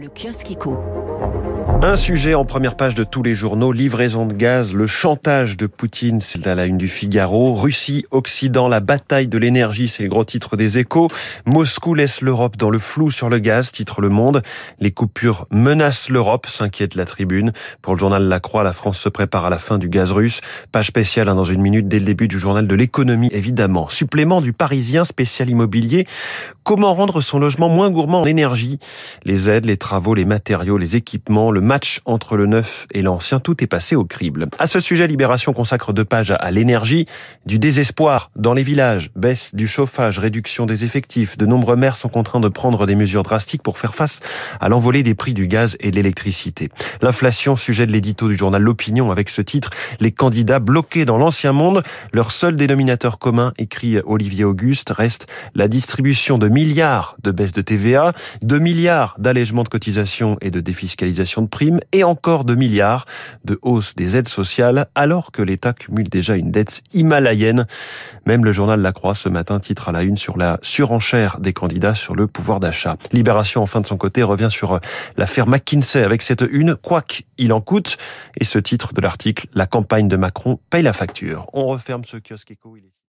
Le kiosque éco. Un sujet en première page de tous les journaux, livraison de gaz, le chantage de Poutine, c'est à la une du Figaro. Russie, Occident, la bataille de l'énergie, c'est le gros titre des échos. Moscou laisse l'Europe dans le flou sur le gaz, titre Le Monde. Les coupures menacent l'Europe, s'inquiète la tribune. Pour le journal La Croix, la France se prépare à la fin du gaz russe. Page spéciale hein, dans une minute dès le début du journal de l'économie, évidemment. Supplément du Parisien spécial immobilier. Comment rendre son logement moins gourmand en énergie? Les aides, les travaux, les matériaux, les équipements, le match entre le neuf et l'ancien, tout est passé au crible. À ce sujet, Libération consacre deux pages à l'énergie, du désespoir dans les villages, baisse du chauffage, réduction des effectifs. De nombreux maires sont contraints de prendre des mesures drastiques pour faire face à l'envolée des prix du gaz et de l'électricité. L'inflation, sujet de l'édito du journal L'Opinion avec ce titre, les candidats bloqués dans l'ancien monde, leur seul dénominateur commun, écrit Olivier Auguste, reste la distribution de milliards de baisse de TVA, de milliards d'allègements de et de défiscalisation de primes, et encore de milliards de hausse des aides sociales, alors que l'État cumule déjà une dette himalayenne. Même le journal La Croix ce matin titre à la une sur la surenchère des candidats sur le pouvoir d'achat. Libération, en fin de son côté, revient sur l'affaire McKinsey avec cette une, quoi qu'il en coûte, et ce titre de l'article, la campagne de Macron paye la facture. On referme ce kiosque éco.